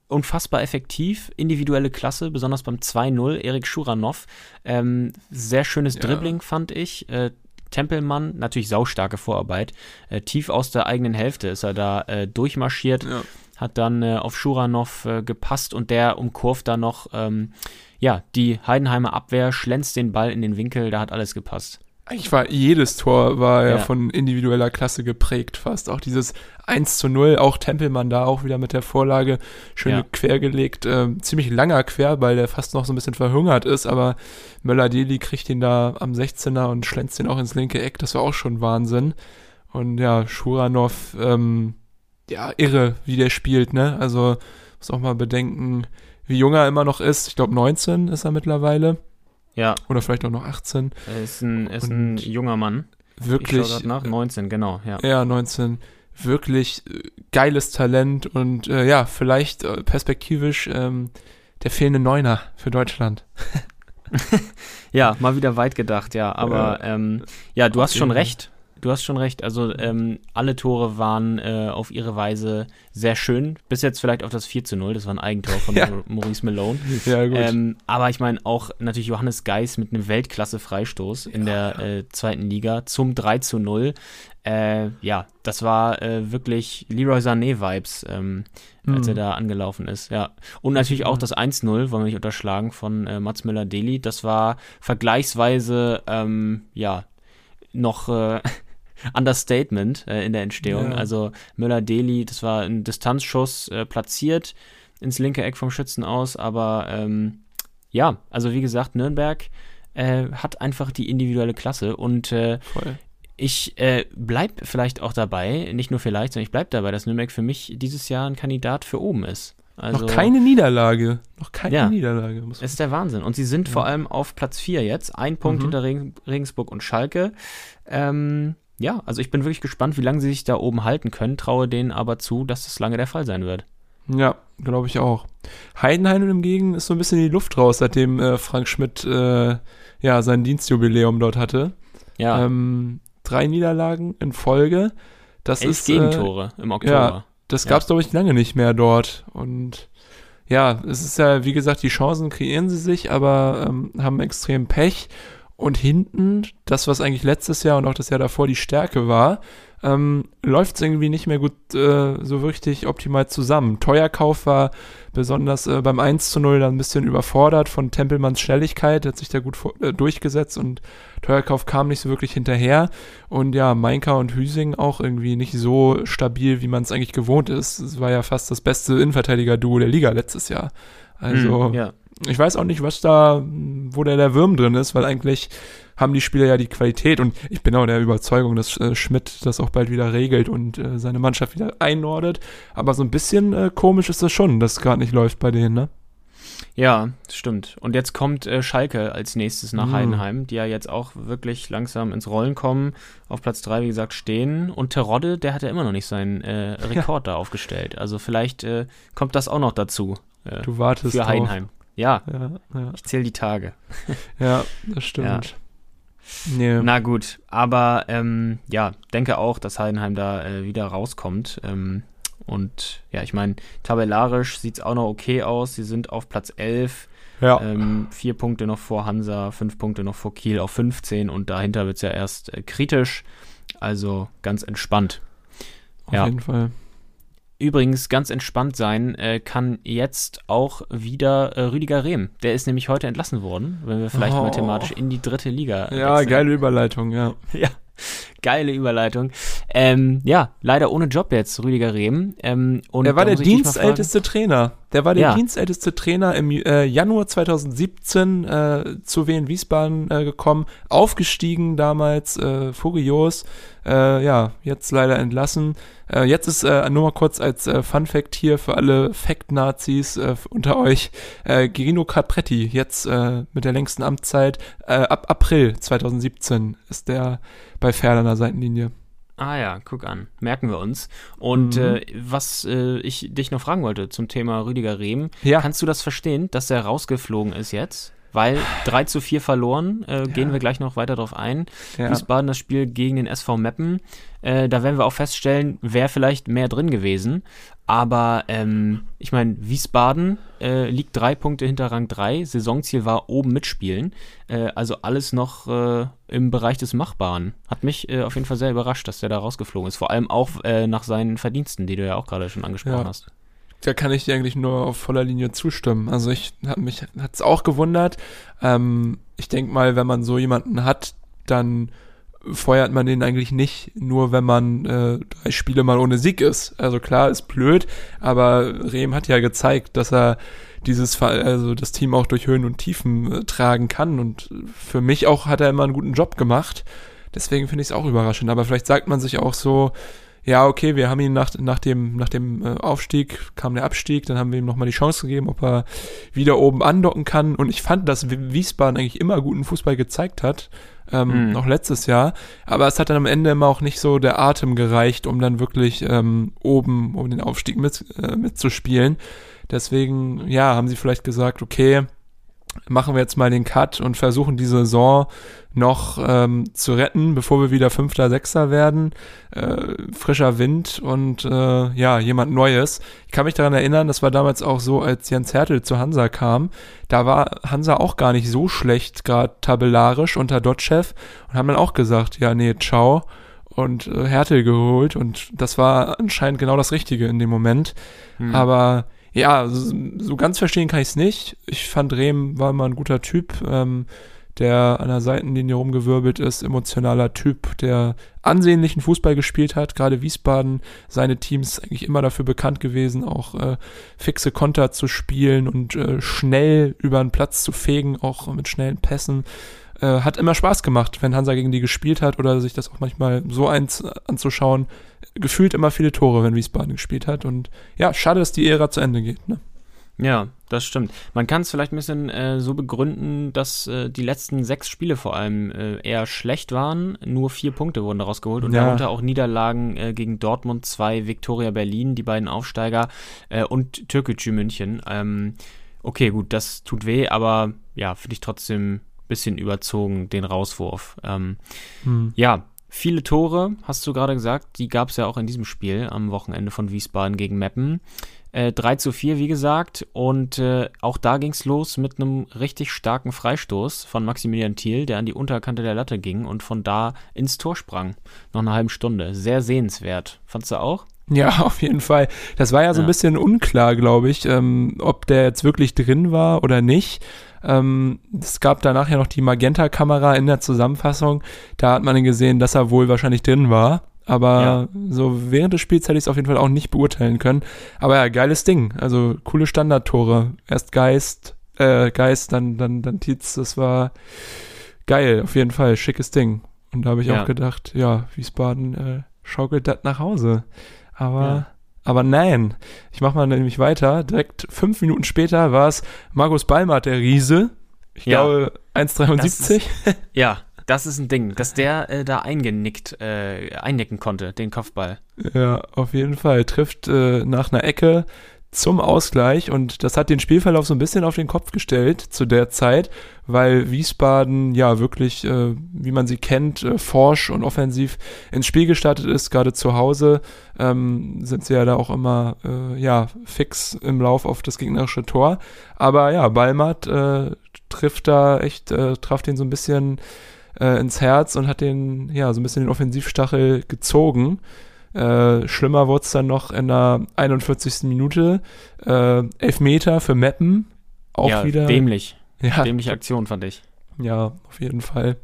unfassbar effektiv, individuelle Klasse, besonders beim 2-0, Erik Schuranov. Ähm, sehr schönes ja. Dribbling, fand ich. Äh, Tempelmann, natürlich saustarke Vorarbeit. Äh, tief aus der eigenen Hälfte ist er da äh, durchmarschiert, ja. hat dann äh, auf Schuranov äh, gepasst und der umkurvt da noch, ähm, ja, die Heidenheimer Abwehr, schlänzt den Ball in den Winkel, da hat alles gepasst. Eigentlich war jedes Tor war ja, Ja. von individueller Klasse geprägt fast. Auch dieses 1 zu 0, auch Tempelmann da auch wieder mit der Vorlage schön Ja. quergelegt. Ähm, ziemlich langer Querball, der fast noch so ein bisschen verhungert ist, aber Möller-Deli kriegt ihn da am 16er und schlänzt ihn auch ins linke Eck. Das war auch schon Wahnsinn. Und ja, Schuranov, ähm, ja, irre, wie der spielt, ne? Also muss auch mal bedenken, wie jung er immer noch ist. Ich glaube 19 ist er mittlerweile. Ja, Oder vielleicht auch noch 18. er ist ein, ist ein junger Mann. Ich Wirklich. nach. 19, genau, ja. Ja, 19. Wirklich äh, geiles Talent und äh, ja, vielleicht äh, perspektivisch ähm, der fehlende Neuner für Deutschland. (laughs) Ja, mal wieder weit gedacht, ja. Aber ja, ähm, ja du hast schon recht. Du hast schon recht. Also ähm, alle Tore waren äh, auf ihre Weise sehr schön. Bis jetzt vielleicht auf das 4 zu 0. Das war ein Eigentor von (laughs) Ja. Mau- Maurice Malone. (laughs) Ja, gut. Ähm, aber ich meine auch natürlich Johannes Geis mit einem Weltklasse-Freistoß in der äh, zweiten Liga zum 3 zu 0. Äh, ja, das war äh, wirklich Leroy Sané-Vibes, ähm, als er Mhm. da angelaufen ist. Ja. Und natürlich auch das 1-0, wollen wir nicht unterschlagen, von äh, Mats Müller-Deli. Das war vergleichsweise, ähm, ja, noch äh, Understatement äh, in der Entstehung. Ja. Also Müller-Deli, das war ein Distanzschuss äh, platziert ins linke Eck vom Schützen aus, aber ähm, ja, also wie gesagt, Nürnberg äh, hat einfach die individuelle Klasse und äh, ich äh, bleib vielleicht auch dabei, nicht nur vielleicht, sondern ich bleib dabei, dass Nürnberg für mich dieses Jahr ein Kandidat für oben ist. Also, noch keine Niederlage. Noch keine Ja. Niederlage. Muss es ist der Wahnsinn. Und sie sind vor allem auf Platz 4 jetzt. Ein Punkt Mhm. hinter Regen, Regensburg und Schalke. Ähm, ja, also ich bin wirklich gespannt, wie lange sie sich da oben halten können. Traue denen aber zu, dass das lange der Fall sein wird. Ja, glaube ich auch. Heidenheim hingegen ist so ein bisschen die Luft raus, seitdem äh, Frank Schmidt äh, ja sein Dienstjubiläum dort hatte. Ja, Ähm, drei Niederlagen in Folge. Das elf ist äh, Gegentore im Oktober. Das Ja. gab es, glaube ich, lange nicht mehr dort. Und ja, es ist ja, wie gesagt, die Chancen kreieren sie sich, aber ähm, haben extrem Pech. Und hinten, das, was eigentlich letztes Jahr und auch das Jahr davor die Stärke war, ähm, läuft es irgendwie nicht mehr gut äh, so richtig optimal zusammen. Teuerkauf war besonders äh, beim 1 zu 0 dann ein bisschen überfordert von Tempelmanns Schnelligkeit, hat sich da gut vor, äh, durchgesetzt und Teuerkauf kam nicht so wirklich hinterher. Und ja, Mainka und Hüsing auch irgendwie nicht so stabil, wie man es eigentlich gewohnt ist. Es war ja fast das beste Innenverteidiger-Duo der Liga letztes Jahr. Also, Hm, ja. Ich weiß auch nicht, was da, wo der, der Würm drin ist, weil eigentlich haben die Spieler ja die Qualität und ich bin auch der Überzeugung, dass äh, Schmidt das auch bald wieder regelt und äh, seine Mannschaft wieder einordnet. Aber so ein bisschen äh, komisch ist das schon, dass es gerade nicht läuft bei denen, ne? Ja, das stimmt. Und jetzt kommt äh, Schalke als nächstes nach Mhm. Heidenheim, die ja jetzt auch wirklich langsam ins Rollen kommen, auf Platz 3, wie gesagt, stehen. Und Terodde, der hat ja immer noch nicht seinen äh, (laughs) Rekord da aufgestellt. Also vielleicht äh, kommt das auch noch dazu Du wartest für drauf. Ja, Ja, ja, ich zähle die Tage. (laughs) ja, das stimmt. Nee. Na gut, aber ähm, ja, denke auch, dass Heidenheim da äh, wieder rauskommt. Ähm, und ja, ich meine, tabellarisch sieht es auch noch okay aus. Sie sind auf Platz 11. ja. Ähm, vier Punkte noch vor Hansa, fünf Punkte noch vor Kiel auf 15 und dahinter wird es ja erst äh, kritisch. Also ganz entspannt. auf ja. jeden Fall. Übrigens, ganz entspannt sein äh, kann jetzt auch wieder äh, Rüdiger Rehm. Der ist nämlich heute entlassen worden, wenn wir vielleicht Oh. mal thematisch in die dritte Liga Ja, wechseln. geile Überleitung, ja. (laughs) Ja, geile Überleitung. Ähm, ja, leider ohne Job jetzt, Rüdiger Rehm. Ähm, und Der war der dienstälteste Trainer. Der war der Ja. dienstälteste Trainer im äh, Januar 2017 äh, zu Wien Wiesbaden äh, gekommen, aufgestiegen damals, äh, furios. Äh, ja, jetzt leider entlassen. Äh, jetzt ist äh, nur mal kurz als äh, Fun Fact hier für alle Fact-Nazis äh, unter euch. Äh, Girino Capretti, jetzt äh, mit der längsten Amtszeit, äh, ab April 2017 ist der bei Ferl an der Seitenlinie. Ah ja, guck an. Merken wir uns. Und Mhm. äh, was äh, ich dich noch fragen wollte zum Thema Rüdiger Rehm. Ja. Kannst du das verstehen, dass er rausgeflogen ist jetzt? Weil 3 zu 4 verloren, äh, gehen wir gleich noch weiter drauf ein. Ja. Wiesbaden das Spiel gegen den SV Meppen. Äh, da werden wir auch feststellen, wäre vielleicht mehr drin gewesen. Aber ähm, ich meine, Wiesbaden äh, liegt drei Punkte hinter Rang 3. Saisonziel war oben mitspielen. Äh, also alles noch äh, im Bereich des Machbaren. Hat mich äh, auf jeden Fall sehr überrascht, dass der da rausgeflogen ist. Vor allem auch äh, nach seinen Verdiensten, die du ja auch gerade schon angesprochen Ja. hast. Da kann ich dir eigentlich nur auf voller Linie zustimmen. Also ich hab mich hat's auch gewundert. Ähm, ich denke mal, wenn man so jemanden hat, dann feuert man den eigentlich nicht, nur wenn man äh, drei Spiele mal ohne Sieg ist. Also klar, ist blöd, aber Rehm hat ja gezeigt, dass er dieses also das Team auch durch Höhen und Tiefen äh, tragen kann und für mich auch hat er immer einen guten Job gemacht. Deswegen finde ich es auch überraschend, aber vielleicht sagt man sich auch so, ja, okay, wir haben ihn nach, nach dem, nach dem äh, Aufstieg, kam der Abstieg, dann haben wir ihm nochmal die Chance gegeben, ob er wieder oben andocken kann. Und ich fand, dass Wiesbaden eigentlich immer guten Fußball gezeigt hat, ähm, mhm. noch letztes Jahr. Aber es hat dann am Ende immer auch nicht so der Atem gereicht, um dann wirklich ähm, oben, um den Aufstieg mit, äh, mitzuspielen. Deswegen, ja, haben sie vielleicht gesagt, okay, machen wir jetzt mal den Cut und versuchen die Saison noch ähm, zu retten, bevor wir wieder Fünfter, Sechster werden. Äh, frischer Wind und äh, ja, jemand Neues. Ich kann mich daran erinnern, das war damals auch so, als Jens Hertel zu Hansa kam. Da war Hansa auch gar nicht so schlecht, gerade tabellarisch unter Dotchev und haben dann auch gesagt, ja, nee, ciao und äh, Hertel geholt und das war anscheinend genau das Richtige in dem Moment. Hm. Aber ja, so, ganz verstehen kann ich es nicht. Ich fand Rehm war immer ein guter Typ, ähm, der an der Seitenlinie rumgewirbelt ist, emotionaler Typ, der ansehnlichen Fußball gespielt hat. Gerade Wiesbaden, seine Teams eigentlich immer dafür bekannt gewesen, auch äh, fixe Konter zu spielen und äh, schnell über den Platz zu fegen, auch mit schnellen Pässen. Äh, hat immer Spaß gemacht, wenn Hansa gegen die gespielt hat oder sich das auch manchmal so eins anzuschauen gefühlt immer viele Tore, wenn Wiesbaden gespielt hat. Und ja, schade, dass die Ära zu Ende geht. Ne? Ja, das stimmt. Man kann es vielleicht ein bisschen äh, so begründen, dass äh, die letzten sechs Spiele vor allem äh, eher schlecht waren. Nur vier Punkte wurden daraus geholt und ja. darunter auch Niederlagen äh, gegen Dortmund 2, Viktoria Berlin, die beiden Aufsteiger äh, und Türkgücü München. Ähm, okay, gut, das tut weh, aber ja, finde ich trotzdem bisschen überzogen, den Rauswurf. Ähm, hm. Ja, Viele Tore, hast du gerade gesagt, die gab es ja auch in diesem Spiel am Wochenende von Wiesbaden gegen Meppen. Äh, 3 zu 4, wie gesagt. Und äh, auch da ging es los mit einem richtig starken Freistoß von Maximilian Thiel, der an die Unterkante der Latte ging und von da ins Tor sprang. Noch eine halbe Stunde. Sehr sehenswert. Fandst du auch? (laughs) Ja, auf jeden Fall. Das war ja so ein bisschen unklar, glaube ich, ähm, ob der jetzt wirklich drin war oder nicht. Ähm, es gab danach ja noch die Magenta-Kamera in der Zusammenfassung. Da hat man gesehen, dass er wohl wahrscheinlich drin war. Aber ja. so während des Spiels hätte ich es auf jeden Fall auch nicht beurteilen können. Aber ja, geiles Ding. Also coole Standardtore. Erst Geist, äh, Geist, dann, dann, dann Tietz. Das war geil, auf jeden Fall. Schickes Ding. Und da habe ich ja. auch gedacht, ja, Wiesbaden äh, schaukelt das nach Hause. Aber ja. Aber nein, ich mache mal nämlich weiter. Direkt fünf Minuten später war es Markus Ballmart, der Riese. Ich ja. glaube 1,73. (laughs) Ja, (laughs) das ist ein Ding, dass der äh, da eingenickt, äh, einnicken konnte, den Kopfball. Ja, auf jeden Fall. Trifft äh, nach einer Ecke zum Ausgleich und das hat den Spielverlauf so ein bisschen auf den Kopf gestellt zu der Zeit, weil Wiesbaden ja wirklich, äh, wie man sie kennt, äh, forsch und offensiv ins Spiel gestartet ist. Gerade zu Hause ähm, sind sie ja da auch immer äh, ja fix im Lauf auf das gegnerische Tor. Aber ja, Balmat äh, trifft da echt, äh, traf den so ein bisschen äh, ins Herz und hat den ja so ein bisschen den Offensivstachel gezogen. Äh, schlimmer wurde es dann noch in der 41. Minute. Äh, Elfmeter für Meppen. Auch ja, wieder. Dämlich. Ja. Dämliche Aktion, fand ich. Ja, auf jeden Fall.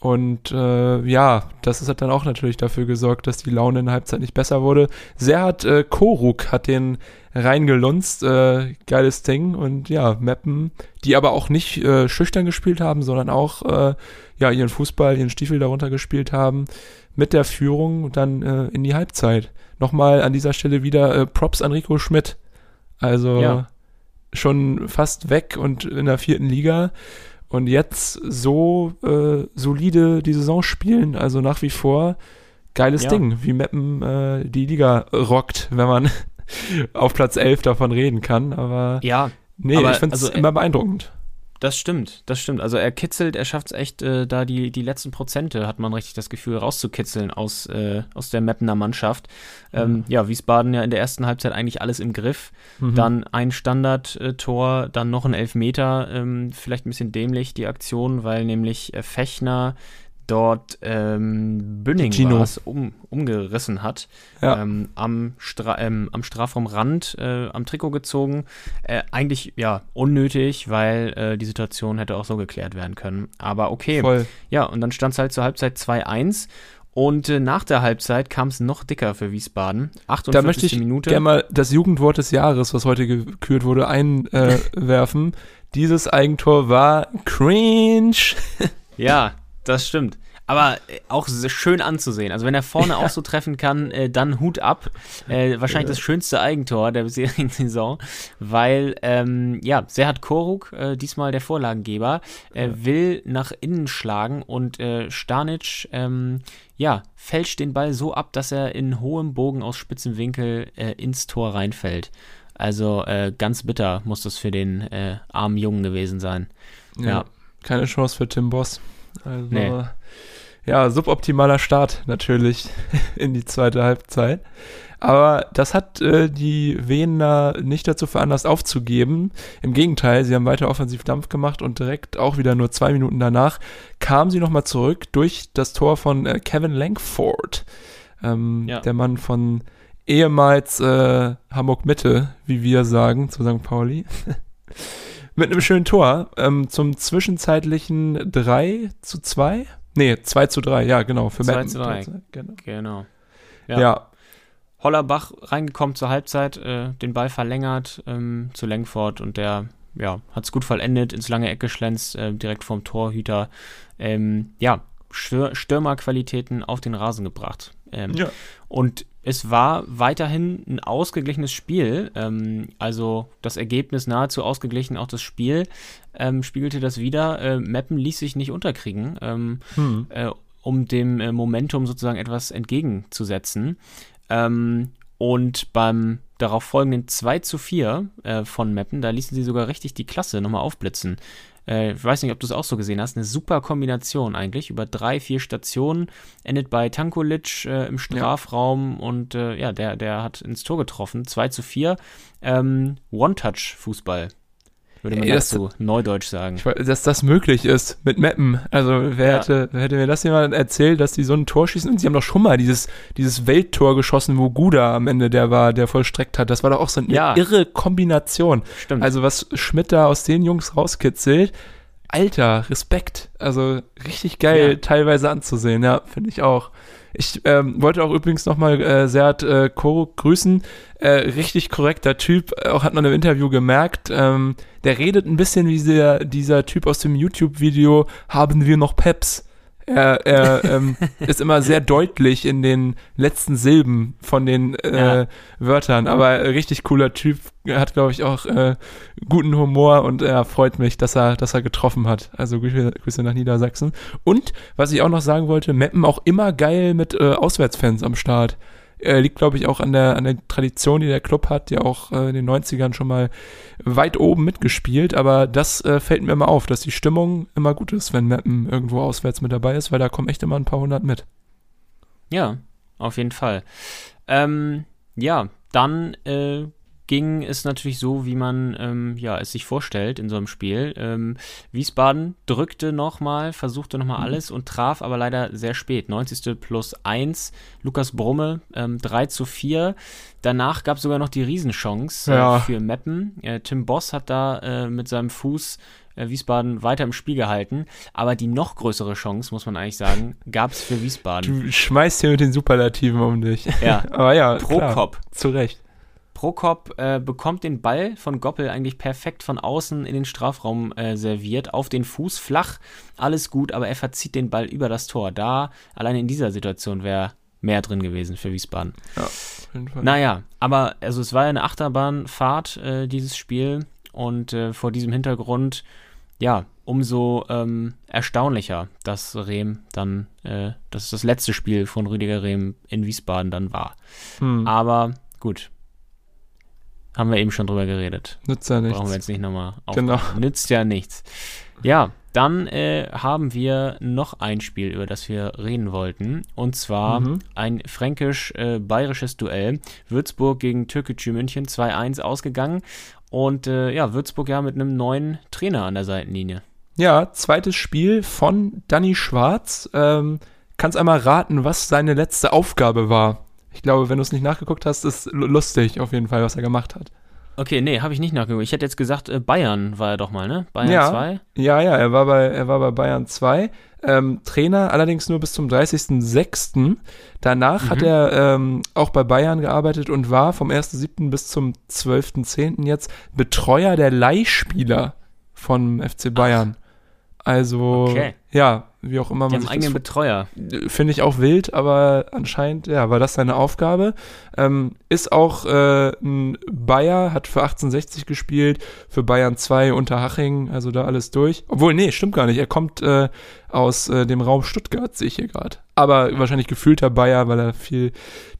Und äh, ja, das hat dann auch natürlich dafür gesorgt, dass die Laune in der Halbzeit nicht besser wurde. Serhat äh, Koruk hat den reingelunzt, äh, geiles Ding. Und ja, Meppen, die aber auch nicht äh, schüchtern gespielt haben, sondern auch äh, ja ihren Fußball, ihren Stiefel darunter gespielt haben, mit der Führung dann äh, in die Halbzeit. Nochmal an dieser Stelle wieder äh, Props an Rico Schmidt. Also ja. schon fast weg und in der vierten Liga. Und jetzt so äh, solide die Saison spielen, also nach wie vor geiles ja. Ding, wie Meppen äh, die Liga rockt, wenn man (laughs) auf Platz 11 davon reden kann. Aber ja, nee, aber, ich finde es also, immer beeindruckend. Das stimmt, das stimmt. Also er kitzelt, er schafft es echt, äh, da die, die letzten Prozente, hat man richtig das Gefühl, rauszukitzeln aus, äh, aus der Mappener Mannschaft. Ähm, mhm. Ja, Wiesbaden ja in der ersten Halbzeit eigentlich alles im Griff. Mhm. Dann ein Standardtor, dann noch ein Elfmeter. Ähm, vielleicht ein bisschen dämlich die Aktion, weil nämlich äh, Fechner dort ähm, Bünning war's, um, umgerissen hat, Ja. ähm, am, Stra ähm, am Strafraumrand äh, am Trikot gezogen. Äh, eigentlich ja unnötig, weil äh, die Situation hätte auch so geklärt werden können. Aber okay. Voll. Ja, und dann stand es halt zur Halbzeit 2-1. Und äh, nach der Halbzeit kam es noch dicker für Wiesbaden. 48. Da möchte ich Minute. gerne mal das Jugendwort des Jahres, was heute gekürt wurde, einwerfen. (laughs) Dieses Eigentor war cringe. Ja, das stimmt. Aber äh, auch schön anzusehen. Also wenn er vorne (laughs) auch so treffen kann, äh, dann Hut ab. Äh, wahrscheinlich das schönste Eigentor der (laughs) bisherigen Saison, weil ähm, ja, Serhat Koruk, äh, diesmal der Vorlagengeber, äh, will nach innen schlagen und äh, Stanic ähm, ja, fälscht den Ball so ab, dass er in hohem Bogen aus spitzem Winkel ins Tor reinfällt. Also ganz bitter muss das für den armen Jungen gewesen sein. Ja. Keine Chance für Tim Boss. Also, Nee. ja, suboptimaler Start natürlich (laughs) in die zweite Halbzeit. Aber das hat äh, die Wiener nicht dazu veranlasst, aufzugeben. Im Gegenteil, sie haben weiter offensiv Dampf gemacht und direkt auch wieder nur zwei Minuten danach kamen sie nochmal zurück durch das Tor von äh, Kevin Langford. Ähm, Ja. Der Mann von ehemals äh, Hamburg Mitte, wie wir sagen, zu St. Pauli. (laughs) Mit einem schönen Tor ähm, zum zwischenzeitlichen 3 zu 2. Nee, 2 zu 3, ja, genau. Für 2 Meppen. zu 3. Genau. Genau. Ja. Ja. Hollerbach reingekommen zur Halbzeit, äh, den Ball verlängert ähm, zu Lenkford und der ja, hat es gut vollendet, ins lange Eck geschlänzt, äh, direkt vom Torhüter. Ähm, ja, Stür Stürmerqualitäten auf den Rasen gebracht. Ähm, Ja. Und es war weiterhin ein ausgeglichenes Spiel. Ähm, also das Ergebnis nahezu ausgeglichen, auch das Spiel ähm, spiegelte das wieder. Äh, Meppen ließ sich nicht unterkriegen. Ähm, Hm. äh, um dem äh, Momentum sozusagen etwas entgegenzusetzen. Ähm, und beim darauf folgenden 2 zu 4 äh, von Meppen, da ließen sie sogar richtig die Klasse nochmal aufblitzen. Äh, ich weiß nicht, ob du es auch so gesehen hast. Eine super Kombination eigentlich. Über drei, vier Stationen. Endet bei Tankulic äh, im Strafraum und äh, ja, der, der hat ins Tor getroffen. 2 zu 4. Ähm, One-Touch-Fußball. Würde man Ey, das- dazu neudeutsch sagen. Ich dass das möglich ist mit Mappen. Also wer, Ja. hätte, wer hätte mir das jemand erzählt, dass die so ein Tor schießen? Und sie haben doch schon mal dieses, dieses Welttor geschossen, wo Guda am Ende der war, der vollstreckt hat. Das war doch auch so eine Ja. irre Kombination. Stimmt. Also was Schmidt da aus den Jungs rauskitzelt, alter, Respekt. Also richtig geil Ja. teilweise anzusehen, ja, finde ich auch. Ich ähm, wollte auch übrigens nochmal äh, Seat äh, Koruk grüßen. Äh, richtig korrekter Typ, äh, auch hat man im Interview gemerkt. Ähm, der redet ein bisschen wie der, dieser Typ aus dem YouTube-Video Haben wir noch Peps? Er, er ähm, (laughs) ist immer sehr deutlich in den letzten Silben von den äh, Ja. Wörtern, aber äh, richtig cooler Typ, Er hat glaube ich auch äh, guten Humor und er freut mich, dass er, dass er getroffen hat. Also Grüße, Grüße nach Niedersachsen. Und was ich auch noch sagen wollte, Meppen auch immer geil mit äh, Auswärtsfans am Start. Äh, liegt, glaube ich, auch an der, an der Tradition, die der Club hat, der auch äh, in den 90ern schon mal weit oben mitgespielt. Aber das äh, fällt mir immer auf, dass die Stimmung immer gut ist, wenn Meppen irgendwo auswärts mit dabei ist, weil da kommen echt immer ein paar hundert mit. Ja, auf jeden Fall. Ähm, ja, dann äh, ging es natürlich so, wie man ähm, ja, es sich vorstellt in so einem Spiel. Ähm, Wiesbaden drückte nochmal, versuchte nochmal alles und traf aber leider sehr spät. 90. plus 1, Lukas Brumme ähm, 3 zu 4. Danach gab es sogar noch die Riesenchance äh, Ja. für Meppen. Äh, Tim Boss hat da äh, mit seinem Fuß äh, Wiesbaden weiter im Spiel gehalten. Aber die noch größere Chance, muss man eigentlich sagen, (laughs) gab es für Wiesbaden. Du schmeißt hier mit den Superlativen um dich. Ja. (laughs) Aber ja, klar, Prokop. zu Recht. Prokop äh, bekommt den Ball von Goppel eigentlich perfekt von außen in den Strafraum äh, serviert, auf den Fuß, flach, alles gut, aber er verzieht den Ball über das Tor. Da, alleine in dieser Situation wäre mehr drin gewesen für Wiesbaden. Auf jeden Fall. Naja, aber also es war ja eine Achterbahnfahrt, äh, dieses Spiel. Und äh, vor diesem Hintergrund, ja, umso ähm, erstaunlicher, dass Rehm dann, äh, dass es das letzte Spiel von Rüdiger Rehm in Wiesbaden dann war. Hm, Aber gut. Haben wir eben schon drüber geredet. nützt ja Brauchen wir nichts. jetzt nicht nochmal Genau. aufmachen. Nützt ja nichts. Ja, dann äh, haben wir noch ein Spiel, über das wir reden wollten. Und zwar Mhm. ein fränkisch-bayerisches Duell. Würzburg gegen Türkgücü München 2-1 ausgegangen. Und äh, ja, Würzburg ja mit einem neuen Trainer an der Seitenlinie. Ja, zweites Spiel von Danny Schwarz. Ähm, kannst einmal raten, was seine letzte Aufgabe war. Ich glaube, wenn du es nicht nachgeguckt hast, ist lustig auf jeden Fall, was er gemacht hat. Okay, nee, habe ich nicht nachgeguckt. Ich hätte jetzt gesagt, äh, Bayern war er doch mal, ne? Bayern ja, 2? Ja, ja, er war bei, er war bei Bayern 2. Ähm, Trainer allerdings nur bis zum 30.06. Danach mhm. hat er ähm, auch bei Bayern gearbeitet und war vom 1.07. bis zum 12.10. jetzt Betreuer der Leihspieler von FC Bayern. Ach. Also, okay. ja, wie auch immer man sich eigenen Betreuer. Finde ich auch wild, aber anscheinend, ja, war das seine Aufgabe. Ähm, ist auch äh, ein Bayer, hat für 1860 gespielt, für Bayern 2 Unterhaching, also da alles durch. Obwohl, nee, stimmt gar nicht. Er kommt äh, aus äh, dem Raum Stuttgart, sehe ich hier gerade. Aber wahrscheinlich gefühlter Bayer, weil er viel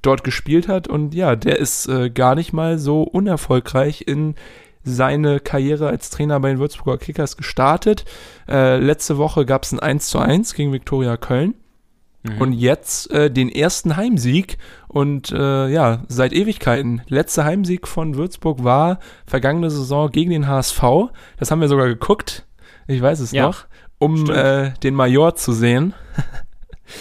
dort gespielt hat. Und ja, der ist äh, gar nicht mal so unerfolgreich in seine Karriere als Trainer bei den Würzburger Kickers gestartet. Äh, letzte Woche gab es ein 1 zu 1 gegen Viktoria Köln. Mhm. Und jetzt äh, den ersten Heimsieg und äh, ja, seit Ewigkeiten. Letzter Heimsieg von Würzburg war vergangene Saison gegen den HSV. Das haben wir sogar geguckt. Ich weiß es ja, noch, um äh, den Major zu sehen.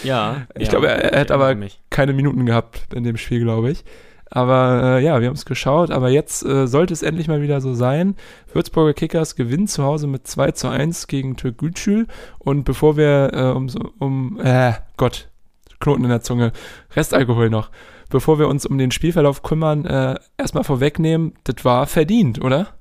Ja. ich ja, glaube, er, er hat aber keine Minuten gehabt in dem Spiel, glaube ich. Aber äh, ja, wir haben es geschaut. Aber jetzt äh, sollte es endlich mal wieder so sein. Würzburger Kickers gewinnen zu Hause mit 2 zu 1 gegen Türkgücü. Und bevor wir äh, um, um äh, Gott, Knoten in der Zunge, Restalkohol noch. Bevor wir uns um den Spielverlauf kümmern, äh, erstmal vorwegnehmen, das war verdient, oder?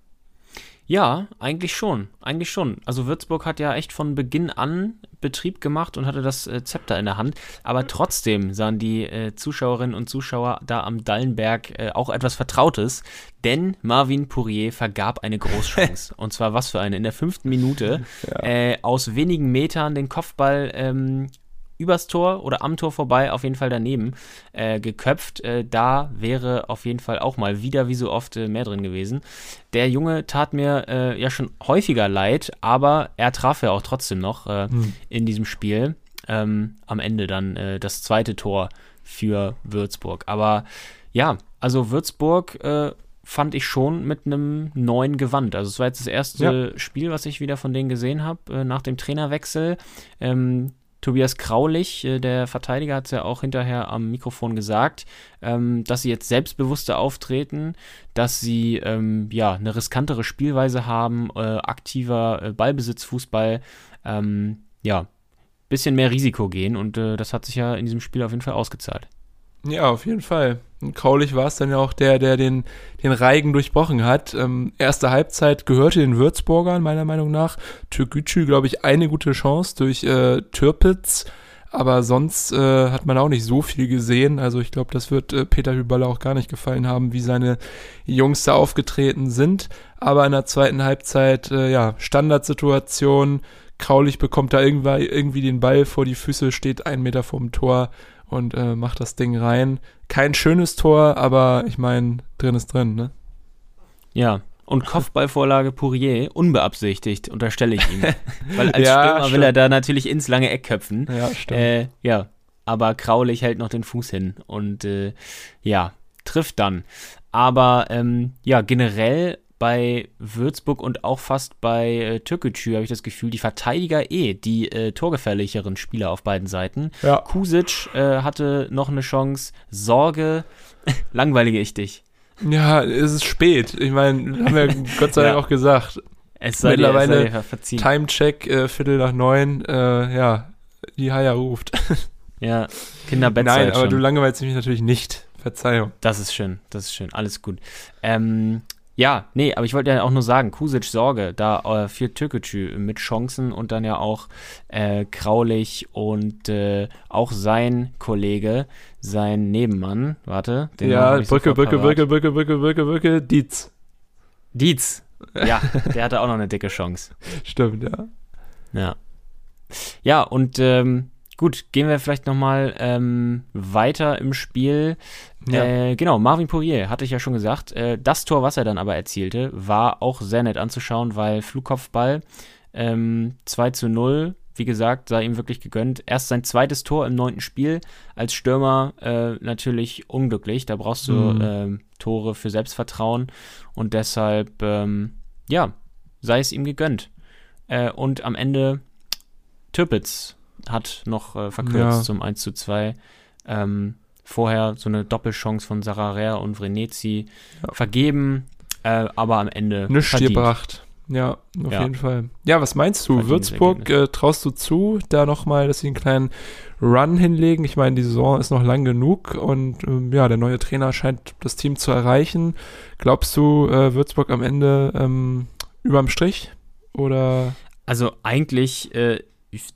Ja, eigentlich schon. Eigentlich schon. Also Würzburg hat ja echt von Beginn an Betrieb gemacht und hatte das äh, Zepter in der Hand. Aber trotzdem sahen die äh, Zuschauerinnen und Zuschauer da am Dallenberg äh, auch etwas Vertrautes, denn Marvin Pourier vergab eine Großchance. (laughs) und zwar was für eine? In der fünften Minute ja. Äh, aus wenigen Metern den Kopfball ähm, übers Tor oder am Tor vorbei, auf jeden Fall daneben äh, geköpft. Äh, da wäre auf jeden Fall auch mal wieder wie so oft äh, mehr drin gewesen. Der Junge tat mir äh, ja schon häufiger leid, aber er traf ja auch trotzdem noch hm. in diesem Spiel. Ähm, am Ende dann äh, das zweite Tor für Würzburg. Aber ja, also Würzburg fand ich schon mit einem neuen Gewand. Also es war jetzt das erste ja. Spiel, was ich wieder von denen gesehen habe äh, nach dem Trainerwechsel. Ähm, Tobias Kraulich, äh, der Verteidiger, hat es ja auch hinterher am Mikrofon gesagt, ähm, dass sie jetzt selbstbewusster auftreten, dass sie ähm, ja eine riskantere Spielweise haben, äh, aktiver äh, Ballbesitzfußball, ähm, ja, bisschen mehr Risiko gehen und äh, das hat sich ja in diesem Spiel auf jeden Fall ausgezahlt. Ja, auf jeden Fall. Und Kraulich war es dann ja auch der, der den, den Reigen durchbrochen hat. Ähm, erste Halbzeit gehörte den Würzburgern, meiner Meinung nach. Türkgücü, glaube ich, eine gute Chance durch äh, Türpitz. Aber sonst äh, hat man auch nicht so viel gesehen. Also ich glaube, das wird äh, Peter Hüballer auch gar nicht gefallen haben, wie seine Jungs da aufgetreten sind. Aber in der zweiten Halbzeit, äh, ja, Standardsituation. Kraulich bekommt da irgendwie, irgendwie den Ball vor die Füße, steht einen Meter vorm Tor und äh, macht das Ding rein. Kein schönes Tor, aber ich meine, drin ist drin, ne? Ja, und Kopfballvorlage Pourier, unbeabsichtigt, unterstelle ich ihm. (laughs) Weil als ja, Stürmer stimmt. will er da natürlich ins lange Eck köpfen. Ja, stimmt. Äh, ja, aber Kraulich hält noch den Fuß hin und äh, ja, trifft dann. Aber ähm, ja, generell bei Würzburg und auch fast bei äh, Türkgücü habe ich das Gefühl, die Verteidiger eh die äh, torgefährlicheren Spieler auf beiden Seiten. Ja. Kusic äh, hatte noch eine Chance. Sorge, (laughs) langweilige ich dich. Ja, es ist spät. Ich meine, haben wir Gott sei Dank ja. auch gesagt. Es sei Mittlerweile dir, es sei Timecheck, äh, Viertel nach neun, äh, ja, die Haya ruft. (laughs) Ja, Kinderbettzeit Nein, aber schon. du langweilst mich natürlich nicht. Verzeihung. Das ist schön, das ist schön, alles gut. Ähm, ja, nee, aber ich wollte ja auch nur sagen, Kusic Sorge, da äh, für Türkgücü mit Chancen und dann ja auch äh, Kraulich und äh, auch sein Kollege, sein Nebenmann, warte. Den ja, Brücke, Brücke, Brücke, Brücke, Brücke, Brücke, Brücke, Dietz. Dietz, ja, der hatte auch noch eine dicke Chance. (laughs) Stimmt, ja. Ja. Ja, und ähm, Gut, gehen wir vielleicht nochmal ähm, weiter im Spiel. Ja. Äh, genau, Marvin Poirier, hatte ich ja schon gesagt. Äh, das Tor, was er dann aber erzielte, war auch sehr nett anzuschauen, weil Flugkopfball ähm, 2 zu 0, wie gesagt, sei ihm wirklich gegönnt. Erst sein zweites Tor im neunten Spiel. Als Stürmer äh, natürlich unglücklich. Da brauchst du mhm. Ähm, Tore für Selbstvertrauen und deshalb, ähm, ja, sei es ihm gegönnt. Äh, und am Ende Türpitz hat noch äh, verkürzt Ja. zum 1 zu 2. Ähm, vorher so eine Doppelchance von Sararea und Vrenetzi Ja. vergeben, äh, aber am Ende Nichts gebracht. Ja, auf Ja. jeden Fall. Ja, was meinst du? Würzburg, äh, traust du zu, da nochmal, dass sie einen kleinen Run hinlegen? Ich meine, die Saison ist noch lang genug und ähm, ja, der neue Trainer scheint das Team zu erreichen. Glaubst du, äh, Würzburg am Ende ähm, überm Strich? Oder Also eigentlich äh,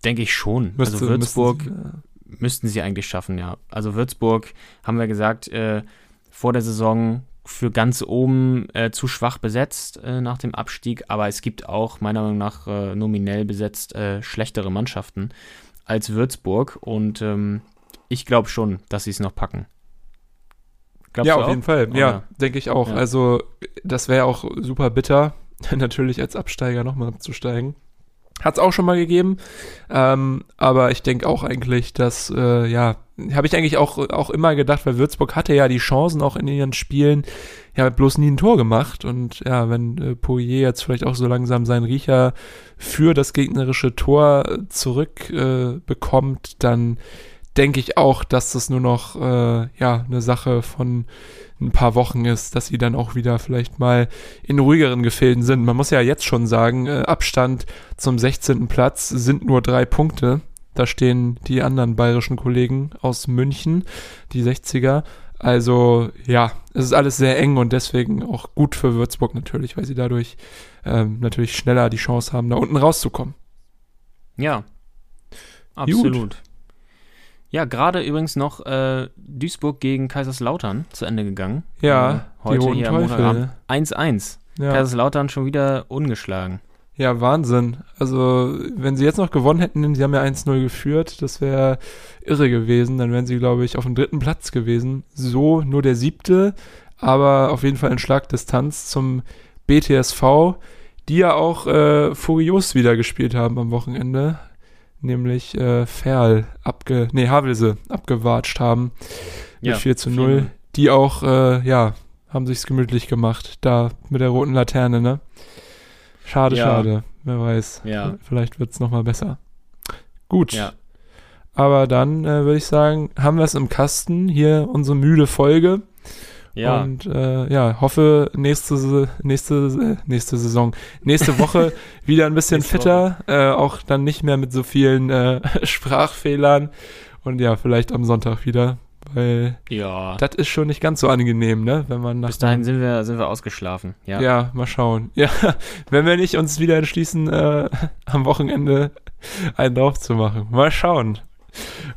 denke ich schon. müsste, also Würzburg müssten müssten sie eigentlich schaffen, ja. Also Würzburg, haben wir gesagt, äh, vor der Saison für ganz oben äh, zu schwach besetzt äh, nach dem Abstieg, aber es gibt auch meiner Meinung nach äh, nominell besetzt äh, schlechtere Mannschaften als Würzburg und ähm, ich glaube schon, dass sie es noch packen. Glaubst ja, auf auch? jeden Fall. Ja, Oder? denke ich auch. Ja. Also, das wäre auch super bitter, (laughs) natürlich als Absteiger nochmal abzusteigen. Hat es auch schon mal gegeben. Ähm, aber ich denke auch eigentlich, dass, äh, ja, habe ich eigentlich auch, auch immer gedacht, weil Würzburg hatte ja die Chancen auch in ihren Spielen, ja, bloß nie ein Tor gemacht. Und ja, wenn äh, Poirier jetzt vielleicht auch so langsam seinen Riecher für das gegnerische Tor äh, zurück äh, bekommt, dann denke ich auch, dass das nur noch äh, ja eine Sache von ein paar Wochen ist, dass sie dann auch wieder vielleicht mal in ruhigeren Gefilden sind. Man muss ja jetzt schon sagen, äh, Abstand zum 16. Platz sind nur drei Punkte. Da stehen die anderen bayerischen Kollegen aus München, die 60er. Also ja, es ist alles sehr eng und deswegen auch gut für Würzburg natürlich, weil sie dadurch ähm, natürlich schneller die Chance haben, da unten rauszukommen. Ja, absolut. Ja, gerade übrigens noch äh, Duisburg gegen Kaiserslautern zu Ende gegangen. Ja, äh, heute hier am. Montagabend. ne? 1-1. Ja. Kaiserslautern schon wieder ungeschlagen. Ja, Wahnsinn. Also, wenn sie jetzt noch gewonnen hätten, sie haben ja 1-0 geführt, das wäre irre gewesen. Dann wären sie, glaube ich, auf dem dritten Platz gewesen. So nur der siebte, aber auf jeden Fall in Schlagdistanz zum BTSV, die ja auch äh, furios wieder gespielt haben am Wochenende. Nämlich äh, Ferl abge... Nee, Havelse abgewatscht haben mit 4 zu 0. Die auch, äh, ja, haben sich's gemütlich gemacht. Da mit der roten Laterne, ne? Schade, Ja. schade. Wer weiß. Ja. Vielleicht wird's noch mal besser. Gut. Ja. Aber dann äh, würde ich sagen, haben wir es im Kasten. Hier unsere müde Folge. Ja, Und äh, ja, hoffe nächste, nächste, äh, nächste Saison, nächste Woche (laughs) wieder ein bisschen fitter. Äh, auch dann nicht mehr mit so vielen äh, (laughs) Sprachfehlern. Und ja, vielleicht am Sonntag wieder. Weil ja. das ist schon nicht ganz so angenehm, ne? Wenn man nach Bis dahin sind wir, sind wir ausgeschlafen. Ja. ja. mal schauen. Ja, (laughs) wenn wir nicht uns wieder entschließen, äh, am Wochenende einen drauf zu machen. Mal schauen,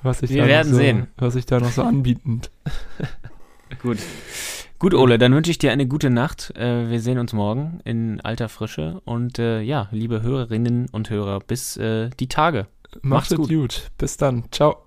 was sich Wir da werden noch so, sehen. was sich da noch so anbietend. Gut. Gut, Ole, dann wünsche ich dir eine gute Nacht. Äh, wir sehen uns morgen in alter Frische. Und äh, ja, liebe Hörerinnen und Hörer, bis äh, die Tage. Macht's Macht's gut. gut. Bis dann. Ciao.